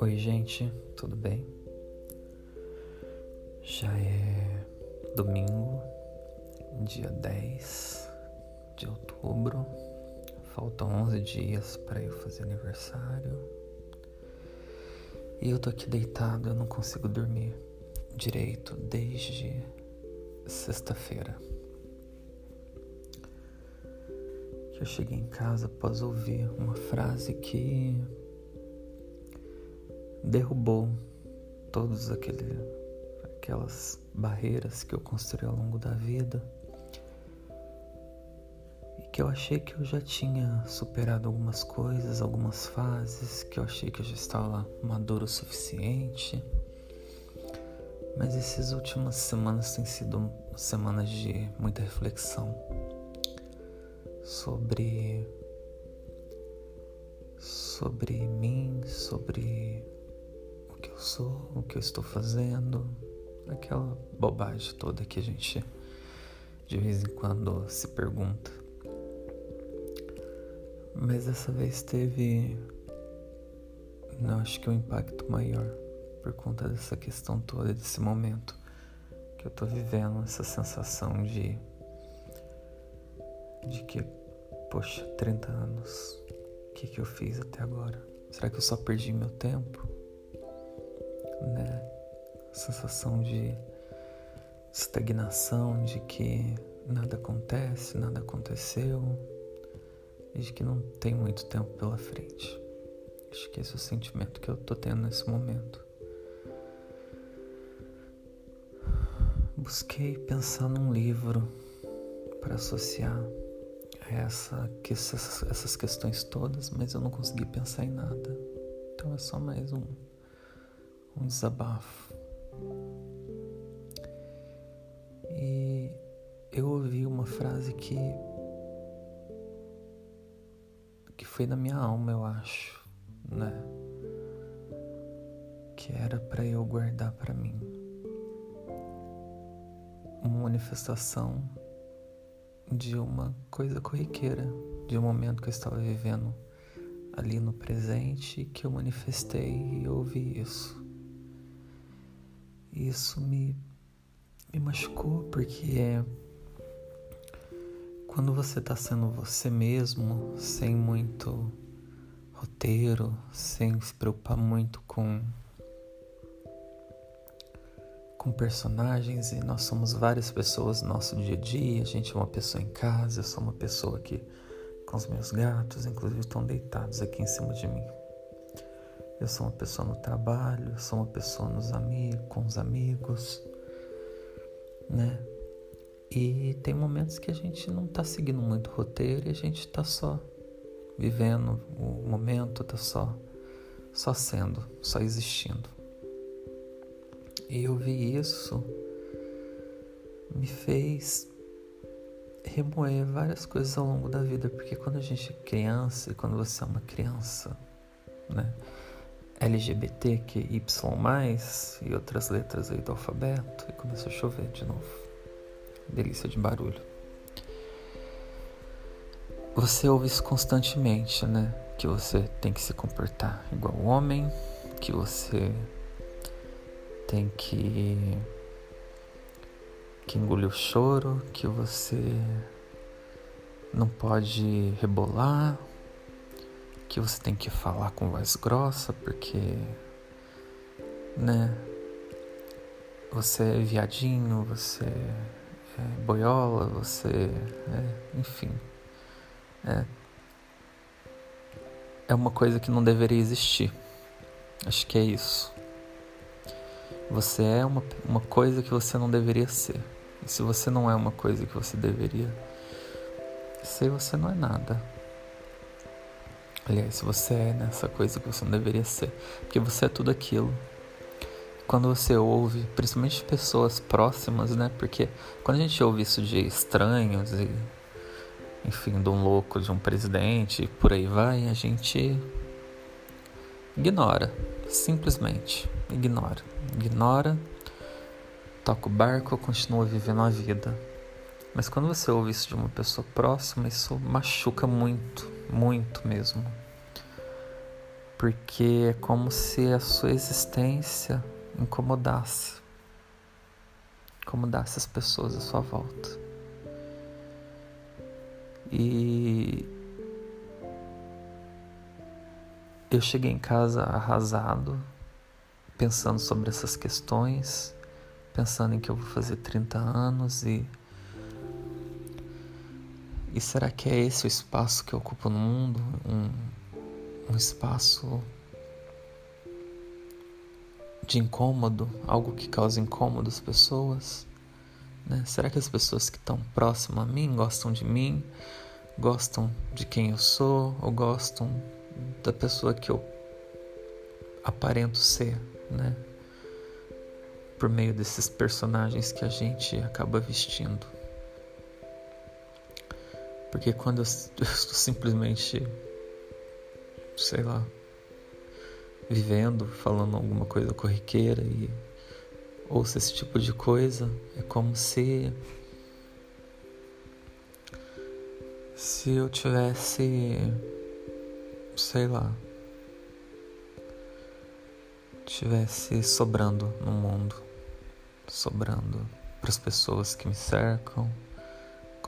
Oi, gente, tudo bem? Já é domingo, dia 10 de outubro. Faltam 11 dias para eu fazer aniversário. E eu tô aqui deitado, eu não consigo dormir direito desde sexta-feira. Eu cheguei em casa após ouvir uma frase que derrubou todas aquelas barreiras que eu construí ao longo da vida e que eu achei que eu já tinha superado algumas coisas, algumas fases, que eu achei que eu já estava maduro o suficiente. Mas essas últimas semanas têm sido semanas de muita reflexão sobre sobre mim, sobre que eu sou, o que eu estou fazendo, aquela bobagem toda que a gente de vez em quando se pergunta. Mas dessa vez teve, não acho que um impacto maior por conta dessa questão toda, desse momento que eu tô vivendo, essa sensação de de que, poxa, 30 anos, o que que eu fiz até agora? Será que eu só perdi meu tempo? Né? Sensação de estagnação, de que nada acontece, nada aconteceu e de que não tem muito tempo pela frente. Acho que esse é o sentimento que eu tô tendo nesse momento. Busquei pensar num livro para associar essa, que essas, essas questões todas, mas eu não consegui pensar em nada. Então é só mais um um desabafo. E eu ouvi uma frase que que foi na minha alma, eu acho, né? Que era para eu guardar para mim. Uma manifestação de uma coisa corriqueira, de um momento que eu estava vivendo ali no presente que eu manifestei e ouvi isso isso me, me machucou porque é quando você está sendo você mesmo, sem muito roteiro, sem se preocupar muito com com personagens e nós somos várias pessoas no nosso dia a dia. A gente é uma pessoa em casa, eu sou uma pessoa que com os meus gatos, inclusive estão deitados aqui em cima de mim. Eu sou uma pessoa no trabalho, eu sou uma pessoa nos amigos, com os amigos, né? E tem momentos que a gente não tá seguindo muito roteiro e a gente tá só vivendo o momento, tá só só sendo, só existindo. E eu vi isso me fez remoer várias coisas ao longo da vida, porque quando a gente é criança e quando você é uma criança, né? LGBTQY+, e outras letras aí do alfabeto, e começou a chover de novo. Delícia de barulho. Você ouve isso constantemente, né? Que você tem que se comportar igual homem, que você tem que que engolir o choro, que você não pode rebolar, que você tem que falar com voz grossa porque, né? Você é viadinho, você é boiola, você é, enfim. É, é uma coisa que não deveria existir. Acho que é isso. Você é uma, uma coisa que você não deveria ser. E se você não é uma coisa que você deveria ser, você não é nada. Aliás, você é nessa coisa que você não deveria ser, porque você é tudo aquilo. Quando você ouve, principalmente pessoas próximas, né? Porque quando a gente ouve isso de estranhos e, enfim, de um louco, de um presidente, por aí vai, a gente ignora, simplesmente ignora. Ignora, toca o barco, continua vivendo a vida. Mas quando você ouve isso de uma pessoa próxima, isso machuca muito muito mesmo. porque é como se a sua existência incomodasse, incomodasse as pessoas à sua volta. E eu cheguei em casa arrasado, pensando sobre essas questões, pensando em que eu vou fazer 30 anos e e será que é esse o espaço que eu ocupo no mundo? Um, um espaço de incômodo, algo que causa incômodo às pessoas? Né? Será que as pessoas que estão próximas a mim gostam de mim, gostam de quem eu sou ou gostam da pessoa que eu aparento ser, né? Por meio desses personagens que a gente acaba vestindo. Porque quando eu, estou simplesmente, sei lá, vivendo, falando alguma coisa corriqueira e ouço esse tipo de coisa, é como se se eu tivesse, sei lá, tivesse sobrando no mundo, sobrando para as pessoas que me cercam,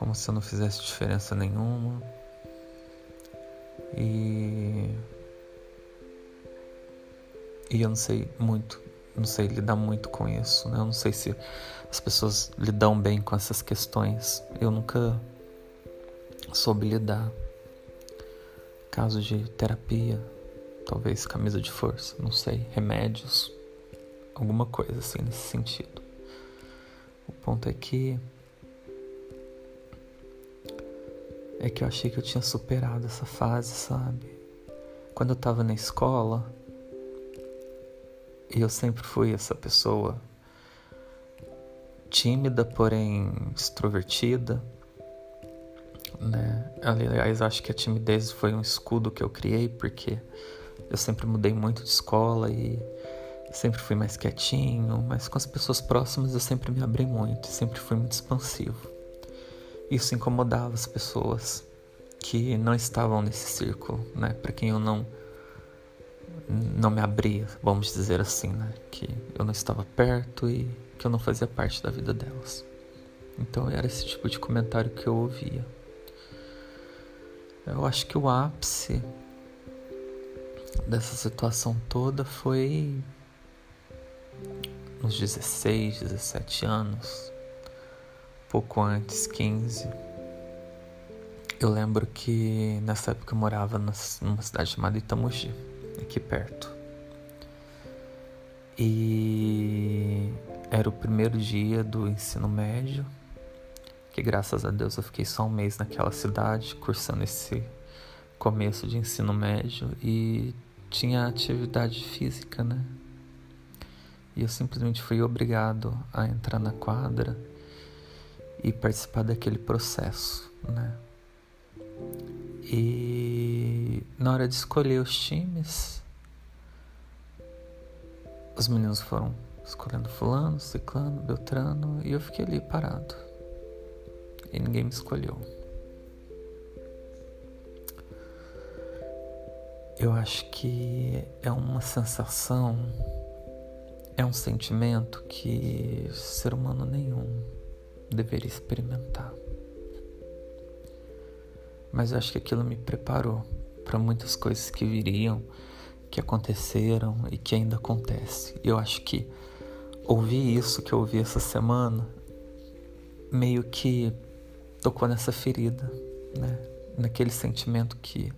como se eu não fizesse diferença nenhuma. E e eu não sei muito, não sei lidar muito com isso, né? Eu não sei se as pessoas lidam bem com essas questões. Eu nunca soube lidar. Caso de terapia, talvez camisa de força, não sei, remédios, alguma coisa assim nesse sentido. O ponto é que é que eu achei que eu tinha superado essa fase, sabe? Quando eu tava na escola, eu sempre fui essa pessoa tímida, porém extrovertida, né? Aliás, acho que a timidez foi um escudo que eu criei porque eu sempre mudei muito de escola e sempre fui mais quietinho, mas com as pessoas próximas eu sempre me abri muito, sempre fui muito expansivo. Isso incomodava as pessoas que não estavam nesse círculo, né? Para quem eu não não me abria, vamos dizer assim, né? Que eu não estava perto e que eu não fazia parte da vida delas. Então era esse tipo de comentário que eu ouvia. Eu acho que o ápice dessa situação toda foi nos 16, 17 anos, pouco antes, 15. Eu lembro que nessa época eu morava numa cidade chamada Itamogi, aqui perto. E era o primeiro dia do ensino médio, que graças a Deus eu fiquei só um mês naquela cidade, cursando esse começo de ensino médio e tinha atividade física, né? E eu simplesmente fui obrigado a entrar na quadra e participar daquele processo, né? E na hora de escolher os times, os meninos foram escolhendo fulano, ciclano, beltrano e eu fiquei ali parado. E ninguém me escolheu. Eu acho que é uma sensação, é um sentimento que ser humano nenhum deveria experimentar. Mas eu acho que aquilo me preparou para muitas coisas que viriam, que aconteceram e que ainda acontecem. Eu acho que ouvir isso que eu ouvi essa semana meio que tocou nessa ferida, né? Naquele sentimento que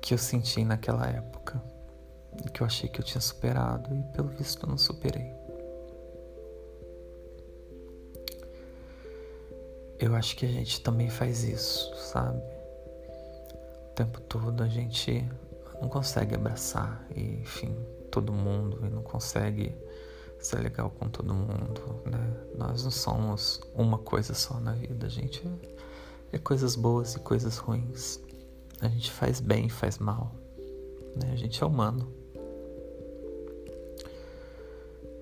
que eu senti naquela época, que eu achei que eu tinha superado e pelo visto eu não superei. Eu acho que a gente também faz isso, sabe? O tempo todo a gente não consegue abraçar e, enfim, todo mundo e não consegue ser legal com todo mundo, né? Nós não somos uma coisa só na vida, a gente é, é coisas boas e coisas ruins. A gente faz bem e faz mal. Né? A gente é humano.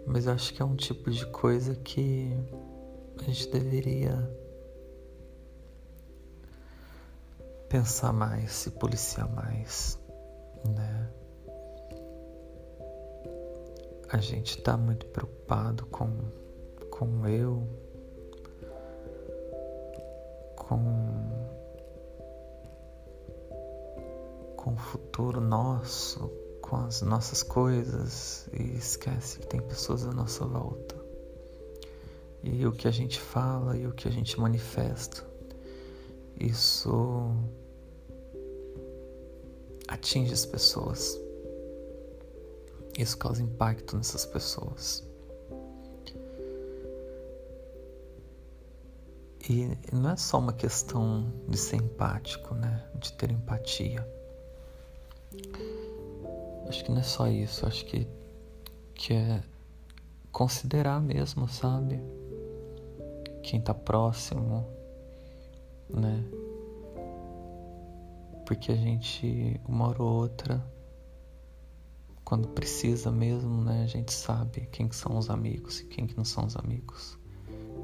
Mas eu acho que é um tipo de coisa que a gente deveria pensar mais, se policiar mais, né? A gente está muito preocupado com, com eu, com, com o futuro nosso, com as nossas coisas e esquece que tem pessoas à nossa volta. E o que a gente fala e o que a gente manifesta, isso atinge as pessoas. Isso causa impacto nessas pessoas. E não é só uma questão de ser empático, né? De ter empatia. Acho que não é só isso. Acho que, que é considerar mesmo, sabe? Quem tá próximo, né? Porque a gente, uma hora ou outra, quando precisa mesmo, né, a gente sabe quem que são os amigos e quem que não são os amigos.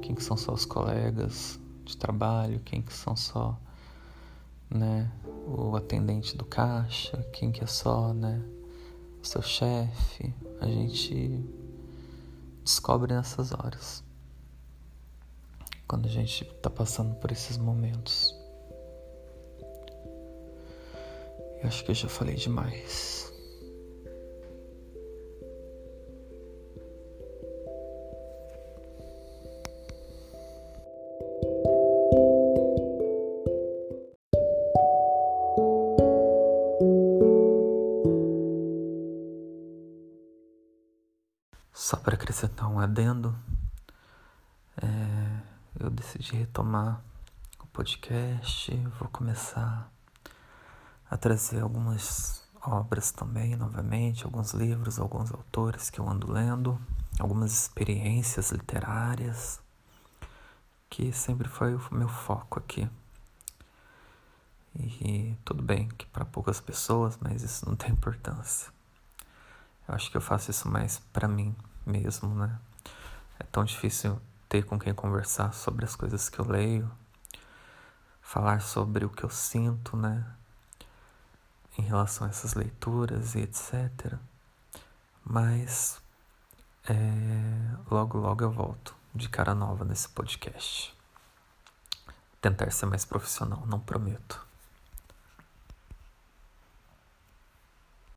Quem que são só os colegas de trabalho, quem que são só, né, o atendente do caixa, quem que é só, né, o seu chefe. A gente descobre nessas horas. Quando a gente está passando por esses momentos. Eu acho que eu já falei demais. Só para acrescentar um adendo, é, eu decidi retomar o podcast, vou começar a trazer algumas obras também, novamente, alguns livros, alguns autores que eu ando lendo, algumas experiências literárias, que sempre foi o meu foco aqui. E tudo bem que para poucas pessoas, mas isso não tem importância. Eu acho que eu faço isso mais para mim mesmo, né? É tão difícil ter com quem conversar sobre as coisas que eu leio, falar sobre o que eu sinto, né? Em relação a essas leituras e etc. Mas é, logo, logo eu volto de cara nova nesse podcast. Tentar ser mais profissional, não prometo.